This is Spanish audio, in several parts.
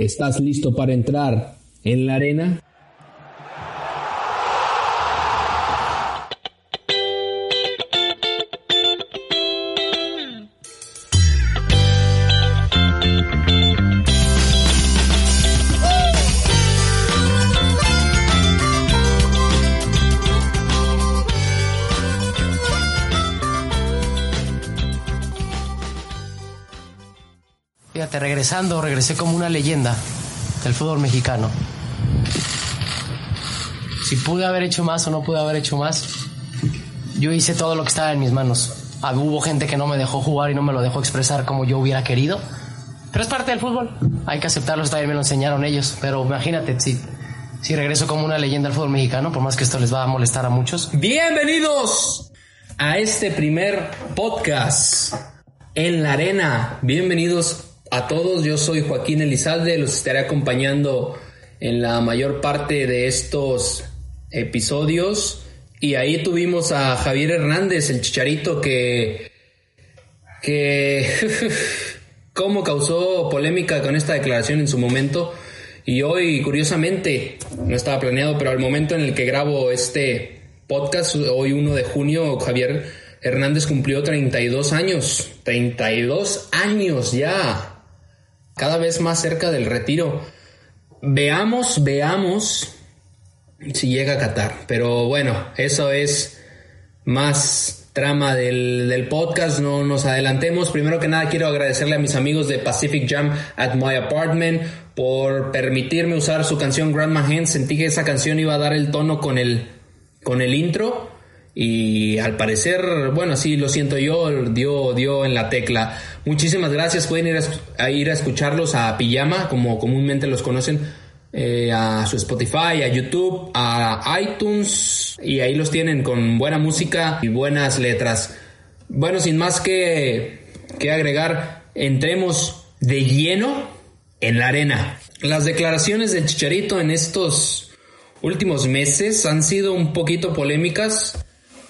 ¿Estás listo para entrar en la arena? Regresando, regresé como una leyenda del fútbol mexicano. Si pude haber hecho más o no pude haber hecho más, yo hice todo lo que estaba en mis manos. Ah, Hubo gente que no me dejó jugar y no me lo dejó expresar como yo hubiera querido. Pero es parte del fútbol. Hay que aceptarlo, también me lo enseñaron ellos. Pero imagínate, si, si regreso como una leyenda del fútbol mexicano, por más que esto les va a molestar a muchos. Bienvenidos a este primer podcast en la arena. Bienvenidos a todos, yo soy Joaquín Elizalde, los estaré acompañando en la mayor parte de estos episodios. Y ahí tuvimos a Javier Hernández, el chicharito, que. que. cómo causó polémica con esta declaración en su momento. Y hoy, curiosamente, no estaba planeado, pero al momento en el que grabo este podcast, hoy 1 de junio, Javier Hernández cumplió 32 años. 32 años ya cada vez más cerca del retiro. Veamos, veamos si llega a Qatar. Pero bueno, eso es más trama del, del, podcast, no nos adelantemos. Primero que nada quiero agradecerle a mis amigos de Pacific Jam at My Apartment por permitirme usar su canción Grandma Hand. Sentí que esa canción iba a dar el tono con el, con el intro y al parecer, bueno, sí, lo siento yo, dio, dio en la tecla. Muchísimas gracias, pueden ir a, ir a escucharlos a Pijama, como comúnmente los conocen, eh, a su Spotify, a YouTube, a iTunes, y ahí los tienen con buena música y buenas letras. Bueno, sin más que, que agregar, entremos de lleno en la arena. Las declaraciones de Chicharito en estos últimos meses han sido un poquito polémicas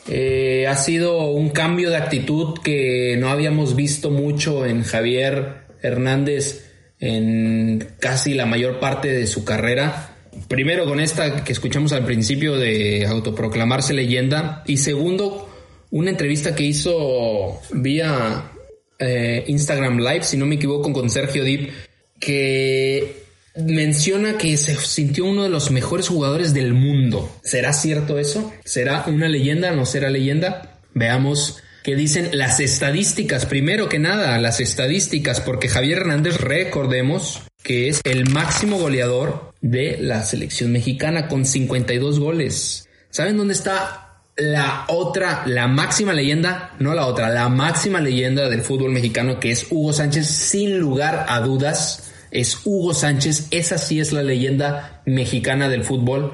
eh, ha sido un cambio de actitud que no habíamos visto mucho en Javier Hernández en casi la mayor parte de su carrera. Primero con esta que escuchamos al principio de autoproclamarse leyenda y segundo una entrevista que hizo vía eh, Instagram Live, si no me equivoco, con Sergio Dip, que menciona que se sintió uno de los mejores jugadores del mundo. ¿Será cierto eso? ¿Será una leyenda? ¿No será leyenda? Veamos qué dicen las estadísticas. Primero que nada, las estadísticas, porque Javier Hernández, recordemos que es el máximo goleador de la selección mexicana con 52 goles. ¿Saben dónde está la otra, la máxima leyenda? No la otra, la máxima leyenda del fútbol mexicano que es Hugo Sánchez, sin lugar a dudas es Hugo Sánchez. Esa sí es la leyenda mexicana del fútbol.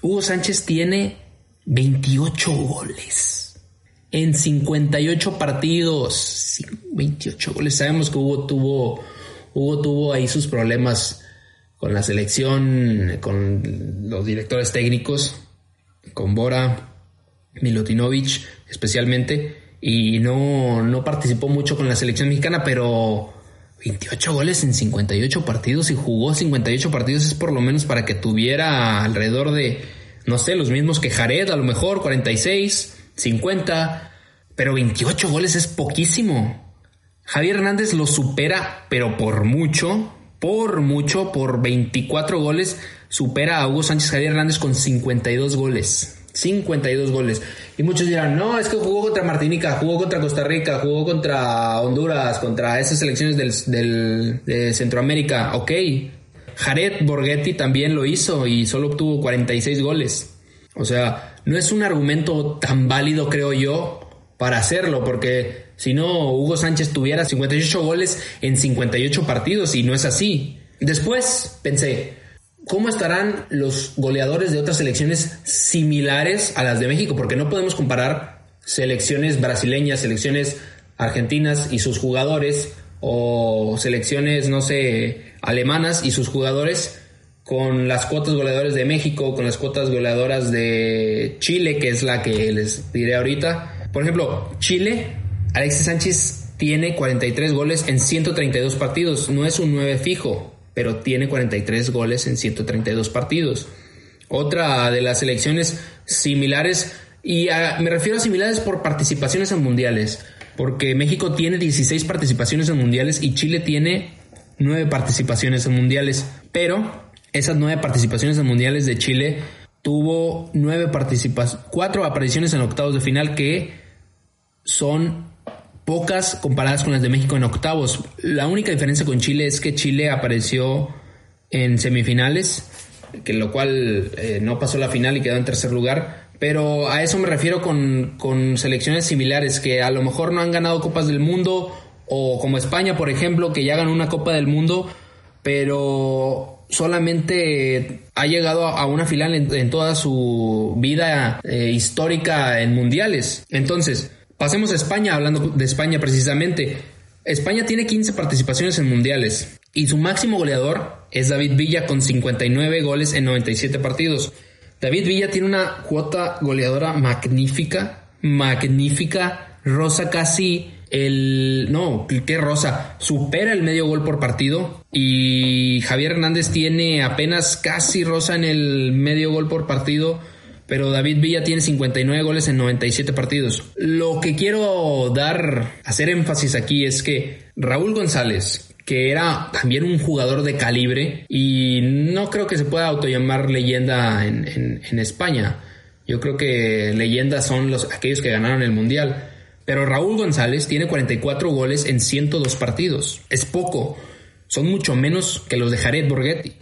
Hugo Sánchez tiene 28 goles en 58 partidos. 28 goles. Sabemos que Hugo tuvo, Hugo tuvo ahí sus problemas con la selección, con los directores técnicos, con Bora, Milutinovic especialmente, y no, no participó mucho con la selección mexicana, pero 28 goles en 58 partidos y jugó 58 partidos es por lo menos para que tuviera alrededor de, no sé, los mismos que Jared, a lo mejor 46, 50, pero 28 goles es poquísimo. Javier Hernández lo supera, pero por mucho, por mucho, por 24 goles, supera a Hugo Sánchez Javier Hernández con 52 goles. 52 goles. Y muchos dirán, no, es que jugó contra Martinica, jugó contra Costa Rica, jugó contra Honduras, contra esas selecciones del, de Centroamérica. Ok. Jared Borghetti también lo hizo y solo obtuvo 46 goles. O sea, no es un argumento tan válido, creo yo, para hacerlo, porque si no, Hugo Sánchez tuviera 58 goles en 58 partidos y no es así. Después pensé, ¿Cómo estarán los goleadores de otras selecciones similares a las de México? Porque no podemos comparar selecciones brasileñas, selecciones argentinas y sus jugadores, o selecciones, no sé, alemanas y sus jugadores, con las cuotas goleadores de México, con las cuotas goleadoras de Chile, que es la que les diré ahorita. Por ejemplo, Chile, Alexis Sánchez tiene 43 goles en 132 partidos, no es un 9 fijo pero tiene 43 goles en 132 partidos. Otra de las selecciones similares, y me refiero a similares por participaciones en mundiales, porque México tiene 16 participaciones en mundiales y Chile tiene 9 participaciones en mundiales, pero esas 9 participaciones en mundiales de Chile tuvo 9 participaciones, 4 apariciones en octavos de final que son pocas comparadas con las de México en octavos. La única diferencia con Chile es que Chile apareció en semifinales, que lo cual eh, no pasó la final y quedó en tercer lugar. Pero a eso me refiero con, con selecciones similares, que a lo mejor no han ganado Copas del Mundo, o como España, por ejemplo, que ya ganó una Copa del Mundo, pero solamente ha llegado a una final en, toda su vida eh, histórica en mundiales. Entonces, Pasemos a España, hablando de España precisamente. España tiene 15 participaciones en mundiales y su máximo goleador es David Villa con 59 goles en 97 partidos. David Villa tiene una cuota goleadora magnífica, magnífica, rosa casi el... No, ¿qué rosa? Supera el medio gol por partido y Javier Hernández tiene apenas casi rosa en el medio gol por partido pero David Villa tiene 59 goles en 97 partidos. Lo que quiero dar, hacer énfasis aquí es que Raúl González, que era también un jugador de calibre y no creo que se pueda autollamar leyenda en, España. Yo creo que leyendas son los, aquellos que ganaron el Mundial. Pero Raúl González tiene 44 goles en 102 partidos. Es poco. Son mucho menos que los de Jared Borghetti.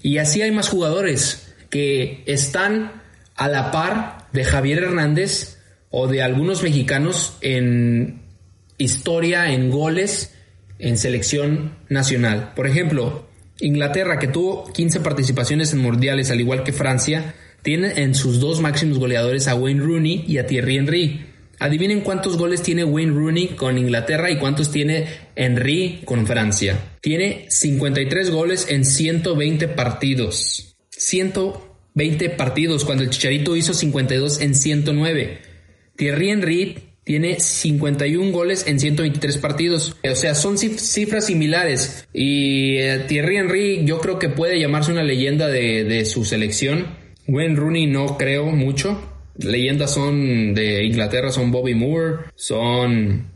Y así hay más jugadores que están a la par de Javier Hernández o de algunos mexicanos en historia, en goles, en selección nacional. Por ejemplo, Inglaterra, que tuvo 15 participaciones en mundiales, al igual que Francia, tiene en sus dos máximos goleadores a Wayne Rooney y a Thierry Henry. Adivinen cuántos goles tiene Wayne Rooney con Inglaterra y cuántos tiene Henry con Francia. Tiene 53 goles en 120 partidos. 20 partidos cuando el Chicharito hizo 52 en 109. Thierry Henry tiene 51 goles en 123 partidos. O sea, son cifras similares. Y eh, Thierry Henry yo creo que puede llamarse una leyenda de, su selección. Wayne Rooney no creo mucho. Leyendas son de Inglaterra, son Bobby Moore, son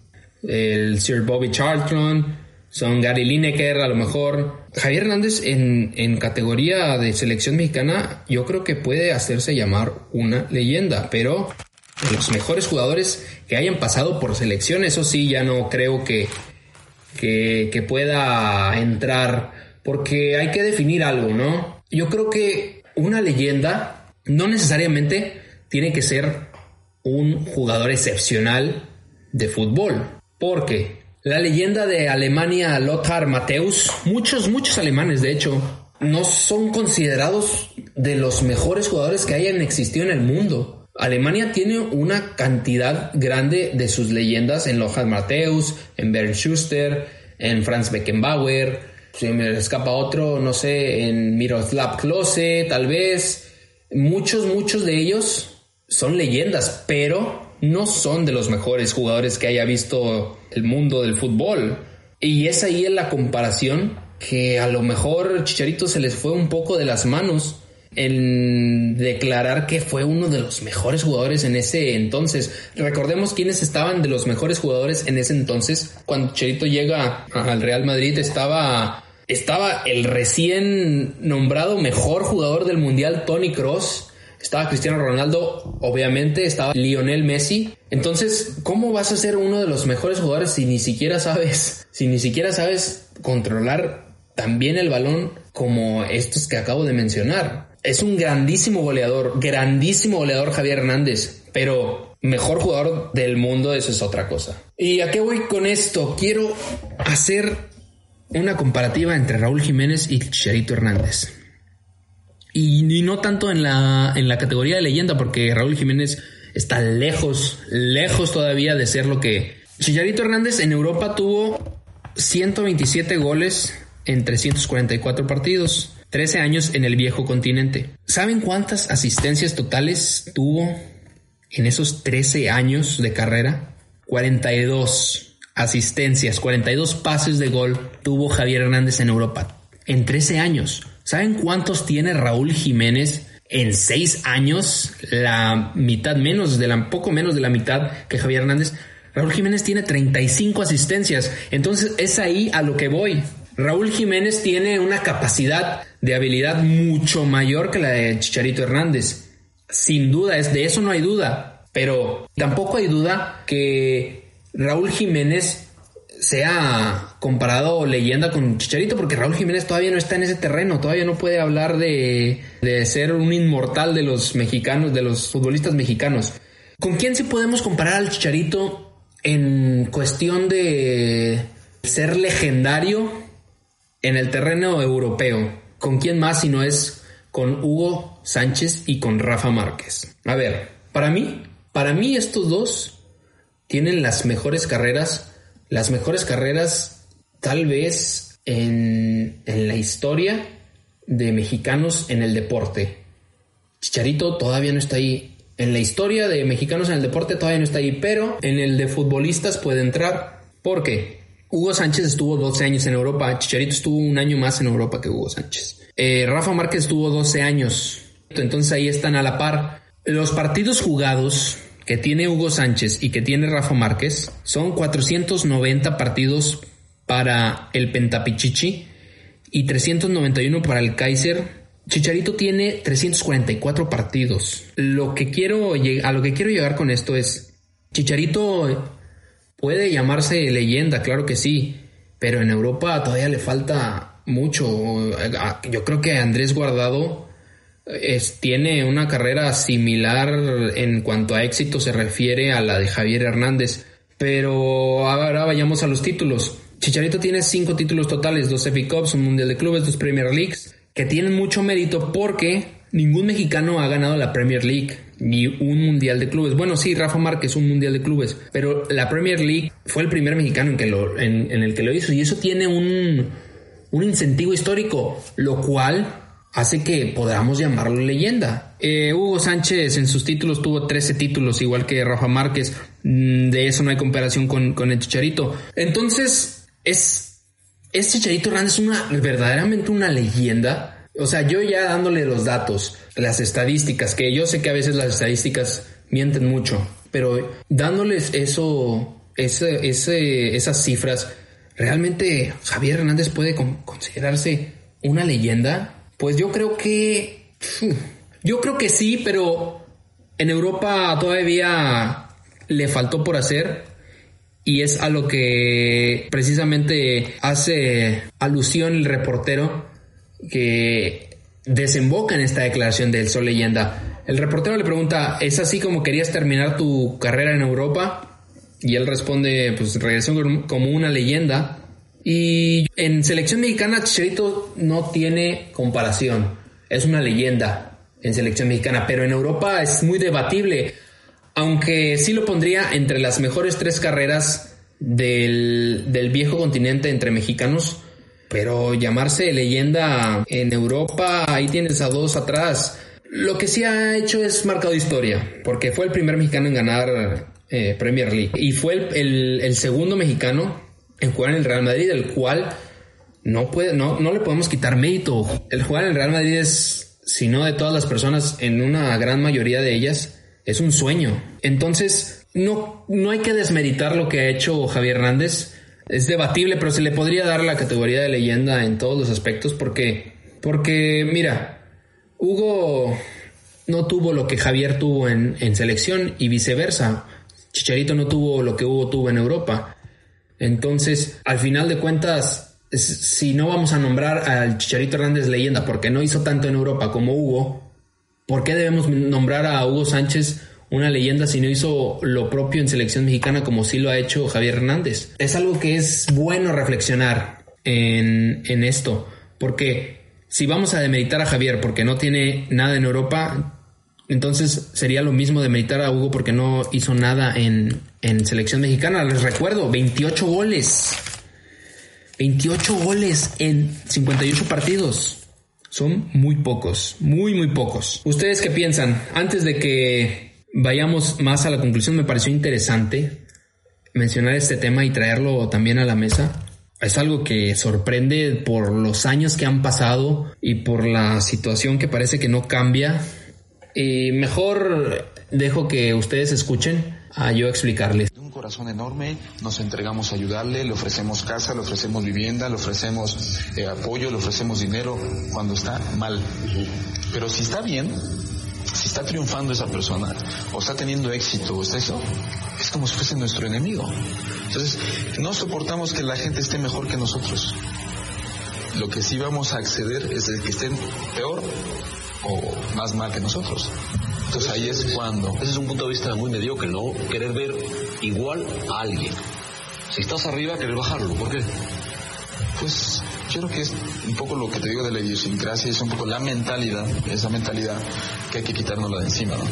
el Sir Bobby Charlton, son Gary Lineker, a lo mejor Javier Hernández en, categoría de selección mexicana yo creo que puede hacerse llamar una leyenda, pero los mejores jugadores que hayan pasado por selección, eso sí, ya no creo que, que, pueda entrar, porque hay que definir algo, ¿no? Yo creo que una leyenda no necesariamente tiene que ser un jugador excepcional de fútbol, porque la leyenda de Alemania Lothar Matthäus, muchos, muchos alemanes de hecho, no son considerados de los mejores jugadores que hayan existido en el mundo. Alemania tiene una cantidad grande de sus leyendas en Lothar Matthäus, en Bernd Schuster, en Franz Beckenbauer, si me escapa otro, no sé, en Miroslav Klose, tal vez. Muchos, muchos de ellos son leyendas, pero no son de los mejores jugadores que haya visto el mundo del fútbol. Y es ahí en la comparación que a lo mejor Chicharito se les fue un poco de las manos en declarar que fue uno de los mejores jugadores en ese entonces. Recordemos quiénes estaban de los mejores jugadores en ese entonces. Cuando Chicharito llega al Real Madrid estaba estaba el recién nombrado mejor jugador del mundial Tony Cross estaba Cristiano Ronaldo, obviamente, estaba Lionel Messi. Entonces, ¿cómo vas a ser uno de los mejores jugadores si ni siquiera sabes, si ni siquiera sabes controlar también el balón como estos que acabo de mencionar? Es un grandísimo goleador, grandísimo goleador Javier Hernández, pero mejor jugador del mundo, eso es otra cosa. ¿Y a qué voy con esto? Quiero hacer una comparativa entre Raúl Jiménez y Chicharito Hernández. Y, no tanto en la, en la categoría de leyenda, porque Raúl Jiménez está lejos, lejos todavía de ser lo que... Chicharito Hernández en Europa tuvo 127 goles en 344 partidos, 13 años en el viejo continente. ¿Saben cuántas asistencias totales tuvo en esos 13 años de carrera? 42 asistencias, 42 pases de gol tuvo Javier Hernández en Europa. en 13 años. ¿Saben cuántos tiene Raúl Jiménez en 6 años? La mitad menos, de la, poco menos de la mitad que Javier Hernández. Raúl Jiménez tiene 35 asistencias. Entonces es ahí a lo que voy. Raúl Jiménez tiene una capacidad de habilidad mucho mayor que la de Chicharito Hernández. Sin duda, es de eso no hay duda. Pero tampoco hay duda que Raúl Jiménez sea comparado leyenda con Chicharito, porque Raúl Jiménez todavía no está en ese terreno, todavía no puede hablar de, de ser un inmortal de los mexicanos, de los futbolistas mexicanos. ¿Con quién se podemos comparar al Chicharito en cuestión de ser legendario en el terreno europeo? ¿Con quién más si no es con Hugo Sánchez y con Rafa Márquez? A ver, para mí, para mí estos dos tienen las mejores carreras las mejores carreras tal vez en, la historia de mexicanos en el deporte. Chicharito todavía no está ahí. En la historia de mexicanos en el deporte todavía no está ahí, pero en el de futbolistas puede entrar. ¿Por qué? Hugo Sánchez estuvo 12 años en Europa, Chicharito estuvo un año más en Europa que Hugo Sánchez. Eh, Rafa Márquez estuvo 12 años, entonces ahí están a la par. Los partidos jugados que tiene Hugo Sánchez y que tiene Rafa Márquez son 490 partidos para el Pentapichichi y 391 para el Kaiser. Chicharito tiene 344 partidos. Lo que quiero a lo que quiero llegar con esto es Chicharito puede llamarse leyenda, claro que sí, pero en Europa todavía le falta mucho. Yo creo que Andrés Guardado tiene una carrera similar en cuanto a éxito se refiere a la de Javier Hernández. Pero ahora vayamos a los títulos. Chicharito tiene cinco títulos totales, dos FA Cups, un Mundial de Clubes, dos Premier Leagues, que tienen mucho mérito porque ningún mexicano ha ganado la Premier League ni un Mundial de Clubes. Bueno, sí, Rafa Márquez, un Mundial de Clubes, pero la Premier League fue el primer mexicano en, que lo, en el que lo hizo y eso tiene un, un incentivo histórico, lo cual hace que podamos llamarlo leyenda. Eh, Hugo Sánchez en sus títulos tuvo 13 títulos, igual que Rafa Márquez. Mm, de eso no hay comparación con, el Chicharito. Entonces, es, es Chicharito Hernández una, verdaderamente una leyenda. O sea, yo ya dándole los datos, las estadísticas, que yo sé que a veces las estadísticas mienten mucho, pero dándoles eso, ese, ese, esas cifras, realmente Javier Hernández puede considerarse una leyenda. Pues yo creo que. Yo creo que sí, pero en Europa todavía le faltó por hacer. Y es a lo que precisamente hace alusión el reportero que desemboca en esta declaración del Sol Leyenda. El reportero le pregunta, ¿es así como querías terminar tu carrera en Europa? Y él responde, pues regresó como una leyenda. Y en selección mexicana, Chicharito no tiene comparación. Es una leyenda en selección mexicana, pero en Europa es muy debatible. Aunque sí lo pondría entre las mejores tres carreras del, del viejo continente entre mexicanos. Pero llamarse leyenda en Europa, ahí tienes a dos atrás. Lo que sí ha hecho es marcado historia, porque fue el primer mexicano en ganar eh, Premier League. Y fue el, el segundo mexicano en jugar en el Real Madrid, el cual no, puede, no, no le podemos quitar mérito. El jugar en el Real Madrid es, si no de todas las personas, en una gran mayoría de ellas, es un sueño. Entonces, no, no hay que desmeritar lo que ha hecho Javier Hernández. Es debatible, pero se le podría dar la categoría de leyenda en todos los aspectos porque, porque mira, Hugo no tuvo lo que Javier tuvo en, en selección y viceversa. Chicharito no tuvo lo que Hugo tuvo en Europa. Entonces, al final de cuentas, si no vamos a nombrar al Chicharito Hernández leyenda porque no hizo tanto en Europa como Hugo, ¿por qué debemos nombrar a Hugo Sánchez una leyenda si no hizo lo propio en selección mexicana como sí lo ha hecho Javier Hernández? Es algo que es bueno reflexionar en, en esto, porque si vamos a demeritar a Javier porque no tiene nada en Europa, entonces sería lo mismo de meditar a Hugo porque no hizo nada en, selección mexicana. Les recuerdo, 28 goles. 28 goles en 58 partidos. Son muy pocos, muy, muy pocos. ¿Ustedes qué piensan? Antes de que vayamos más a la conclusión, me pareció interesante mencionar este tema y traerlo también a la mesa. es algo que sorprende por los años que han pasado y por la situación que parece que no cambia. Y mejor dejo que ustedes escuchen a yo explicarles. Un corazón enorme, nos entregamos a ayudarle, le ofrecemos casa, le ofrecemos vivienda, le ofrecemos eh, apoyo, le ofrecemos dinero cuando está mal. Pero si está bien, si está triunfando esa persona, o está teniendo éxito, o está eso, es como si fuese nuestro enemigo. Entonces, no soportamos que la gente esté mejor que nosotros. Lo que sí vamos a acceder es el que estén peor o más mal que nosotros. Entonces ahí es cuando... Ese es un punto de vista muy mediocre, ¿no? Querer ver igual a alguien. Si estás arriba, querer bajarlo. ¿Por qué? Pues yo creo que es un poco lo que te digo de la idiosincrasia, es un poco la mentalidad, esa mentalidad que hay que quitárnosla de encima, ¿no?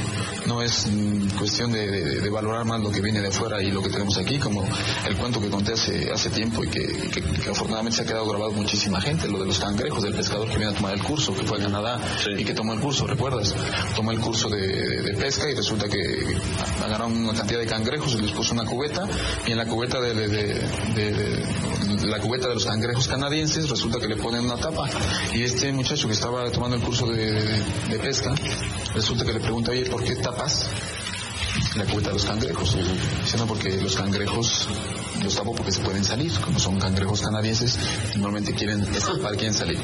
No es mm, cuestión de, de- de valorar más lo que viene de afuera y lo que tenemos aquí, como el cuento que conté hace, hace tiempo y que, y que- que afortunadamente se ha quedado grabado muchísima gente, lo de los cangrejos, del pescador que viene a tomar el curso, que fue a Canadá y que tomó el curso, ¿recuerdas? Tomó el curso de, pesca y resulta que agarraron una cantidad de cangrejos y les puso una cubeta y en la cubeta de- la cubeta de los cangrejos canadienses resulta que le ponen una tapa. Y este muchacho que estaba tomando el curso de, de- de pesca resulta que le pregunta oye ¿por qué tapas la cubeta de los cangrejos? Dice no porque los cangrejos los tapo porque se pueden salir. Como son cangrejos canadienses normalmente quieren escapar quieren salir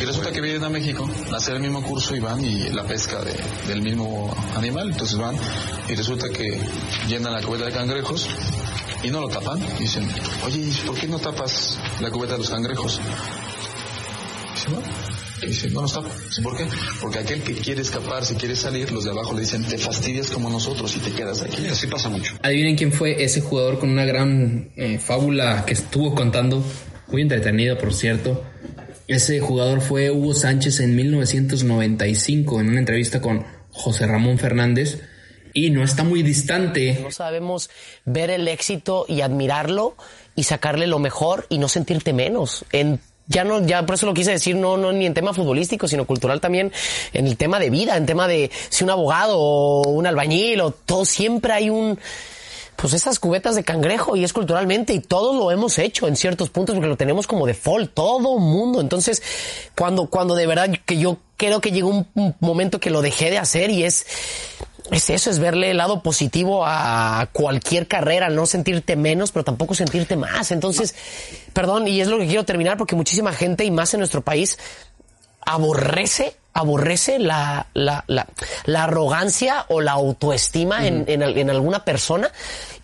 y resulta que vienen a México a hacer el mismo curso y van y la pesca de- del mismo animal. Entonces van y resulta que llenan la cubeta de cangrejos y no lo tapan. Dicen, oye, ¿y ¿por qué no tapas la cubeta de los cangrejos? Dice, no. Y dice, no los tapo. Dice, ¿por qué? Porque aquel que quiere escapar, si quiere salir, los de abajo le dicen, te fastidias como nosotros y te quedas aquí. Así pasa mucho. Adivinen quién fue ese jugador con una gran eh, fábula que estuvo contando, muy entretenido por cierto. Ese jugador fue Hugo Sánchez en 1995 en una entrevista con José Ramón Fernández y no está muy distante No sabemos ver el éxito y admirarlo y sacarle lo mejor y no sentirte menos. En ya no, ya por eso lo quise decir, no, no ni en tema futbolístico, sino cultural también, en el tema de vida, en tema de si un abogado o un albañil o todo, siempre hay un, pues esas cubetas de cangrejo y es culturalmente y todos lo hemos hecho en ciertos puntos porque lo tenemos como default, todo mundo. Entonces, cuando, cuando de verdad que yo creo que llegó un, un momento que lo dejé de hacer y es, es eso, es verle el lado positivo a cualquier carrera, no sentirte menos, pero tampoco sentirte más. Entonces, perdón, y es lo que quiero terminar porque muchísima gente y más en nuestro país aborrece aborrece la, la, la, la arrogancia o la autoestima en, en, al- en alguna persona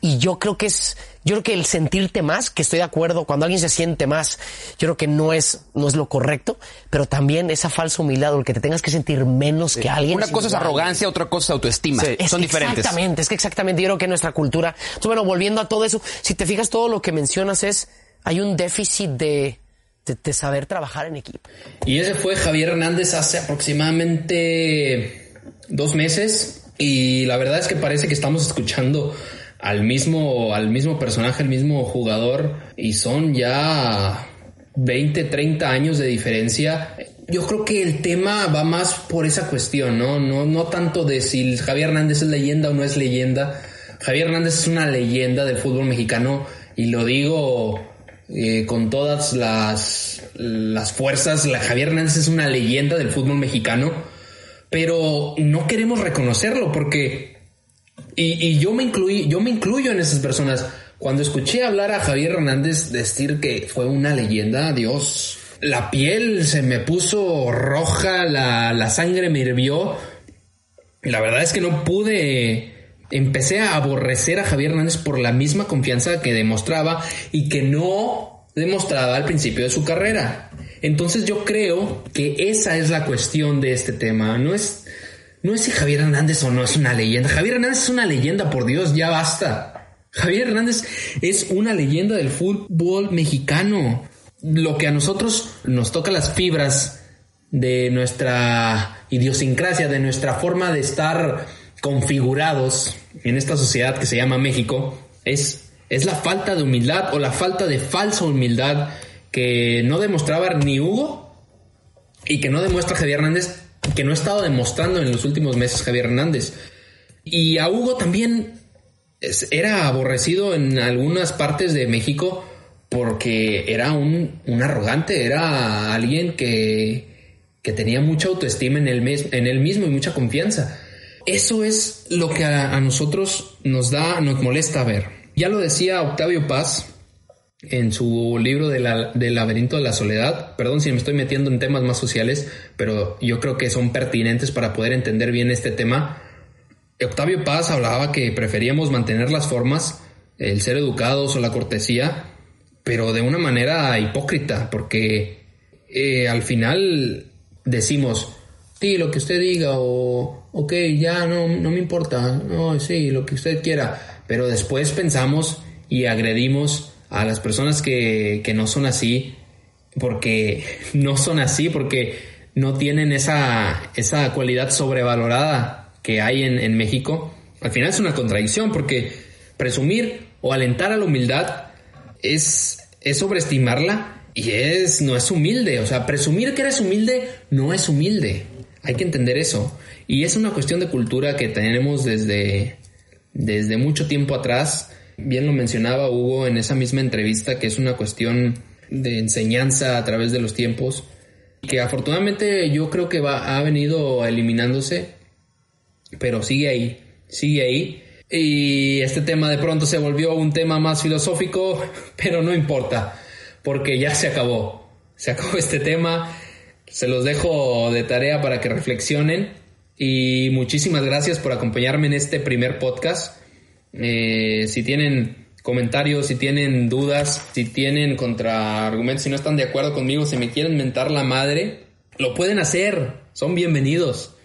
y yo creo que es yo creo que el sentirte más que estoy de acuerdo cuando alguien se siente más yo creo que no es no es lo correcto pero también esa falsa humildad o el que te tengas que sentir menos que alguien Una cosa es arrogancia, otra cosa es autoestima. Es Son diferentes. Exactamente, es que exactamente yo creo que nuestra cultura. Entonces, bueno, volviendo a todo eso, si te fijas, todo lo que mencionas es, hay un déficit de, de, de saber trabajar en equipo. Y ese fue Javier Hernández hace aproximadamente dos meses. Y la verdad es que parece que estamos escuchando al mismo, al mismo personaje, al mismo jugador. Y son ya 20, 30 años de diferencia. Yo creo que el tema va más por esa cuestión, ¿no? No, no tanto de si Javier Hernández es leyenda o no es leyenda. Javier Hernández es una leyenda del fútbol mexicano y lo digo eh, con todas las, las fuerzas. La Javier Hernández es una leyenda del fútbol mexicano, pero no queremos reconocerlo porque y, y yo me incluí, yo me incluyo en esas personas. Cuando escuché hablar a Javier Hernández decir que fue una leyenda, Dios, la piel se me puso roja, la, la sangre me hirvió. La verdad es que no pude. Empecé a aborrecer a Javier Hernández por la misma confianza que demostraba y que no demostraba al principio de su carrera. Entonces yo creo que esa es la cuestión de este tema. No es, no es si Javier Hernández o no es una leyenda. Javier Hernández es una leyenda, por Dios, ya basta. Javier Hernández es una leyenda del fútbol mexicano. Lo que a nosotros nos toca las fibras de nuestra idiosincrasia, de nuestra forma de estar configurados en esta sociedad que se llama México, es, es la falta de humildad o la falta de falsa humildad que no demostraba ni Hugo y que no demuestra Javier Hernández, que no ha estado demostrando en los últimos meses Javier Hernández. Y a Hugo también era aborrecido en algunas partes de México porque era un, un arrogante, era alguien que, que tenía mucha autoestima en él, en él mismo y mucha confianza. Eso es lo que a nosotros nos da, nos molesta ver. Ya lo decía Octavio Paz en su libro de la, del laberinto de la soledad. Perdón si me estoy metiendo en temas más sociales, pero yo creo que son pertinentes para poder entender bien este tema. Octavio Paz hablaba que preferíamos mantener las formas, el ser educados o la cortesía, pero de una manera hipócrita, porque eh, al final decimos, sí, lo que usted diga, o ok, ya no, no me importa, no, sí, lo que usted quiera, pero después pensamos y agredimos a las personas que, que no son así, porque no son así, porque no tienen esa, esa cualidad sobrevalorada que hay en, en México. Al final es una contradicción, porque presumir o alentar a la humildad es, es sobreestimarla y es, no es humilde. O sea, presumir que eres humilde no es humilde. Hay que entender eso. Y es una cuestión de cultura que tenemos desde, desde mucho tiempo atrás. Bien lo mencionaba Hugo en esa misma entrevista, que es una cuestión de enseñanza a través de los tiempos, que afortunadamente yo creo que va, ha venido eliminándose, pero sigue ahí, sigue ahí. Y este tema de pronto se volvió un tema más filosófico, pero no importa, porque ya se acabó. Se acabó este tema. Se los dejo de tarea para que reflexionen. Y muchísimas gracias por acompañarme en este primer podcast. Eh, si tienen comentarios, si tienen dudas, si tienen contraargumentos, si no están de acuerdo conmigo, si me quieren mentar la madre, lo pueden hacer. Son bienvenidos.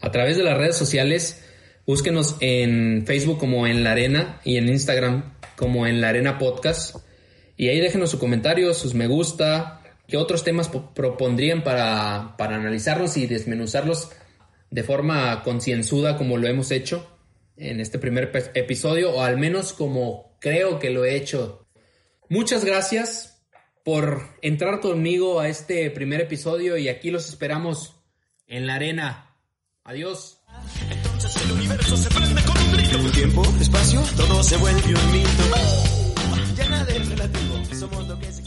A través de las redes sociales Búsquenos en Facebook como en La Arena y en Instagram como en La Arena Podcast. Y ahí déjenos sus comentarios, sus me gusta, qué otros temas propondrían para, para analizarlos y desmenuzarlos de forma concienzuda como lo hemos hecho en este primer episodio, o al menos como creo que lo he hecho. Muchas gracias por entrar conmigo a este primer episodio y aquí los esperamos en la arena. Adiós. Tiempo, espacio, todo se vuelve un relativo, somos lo que.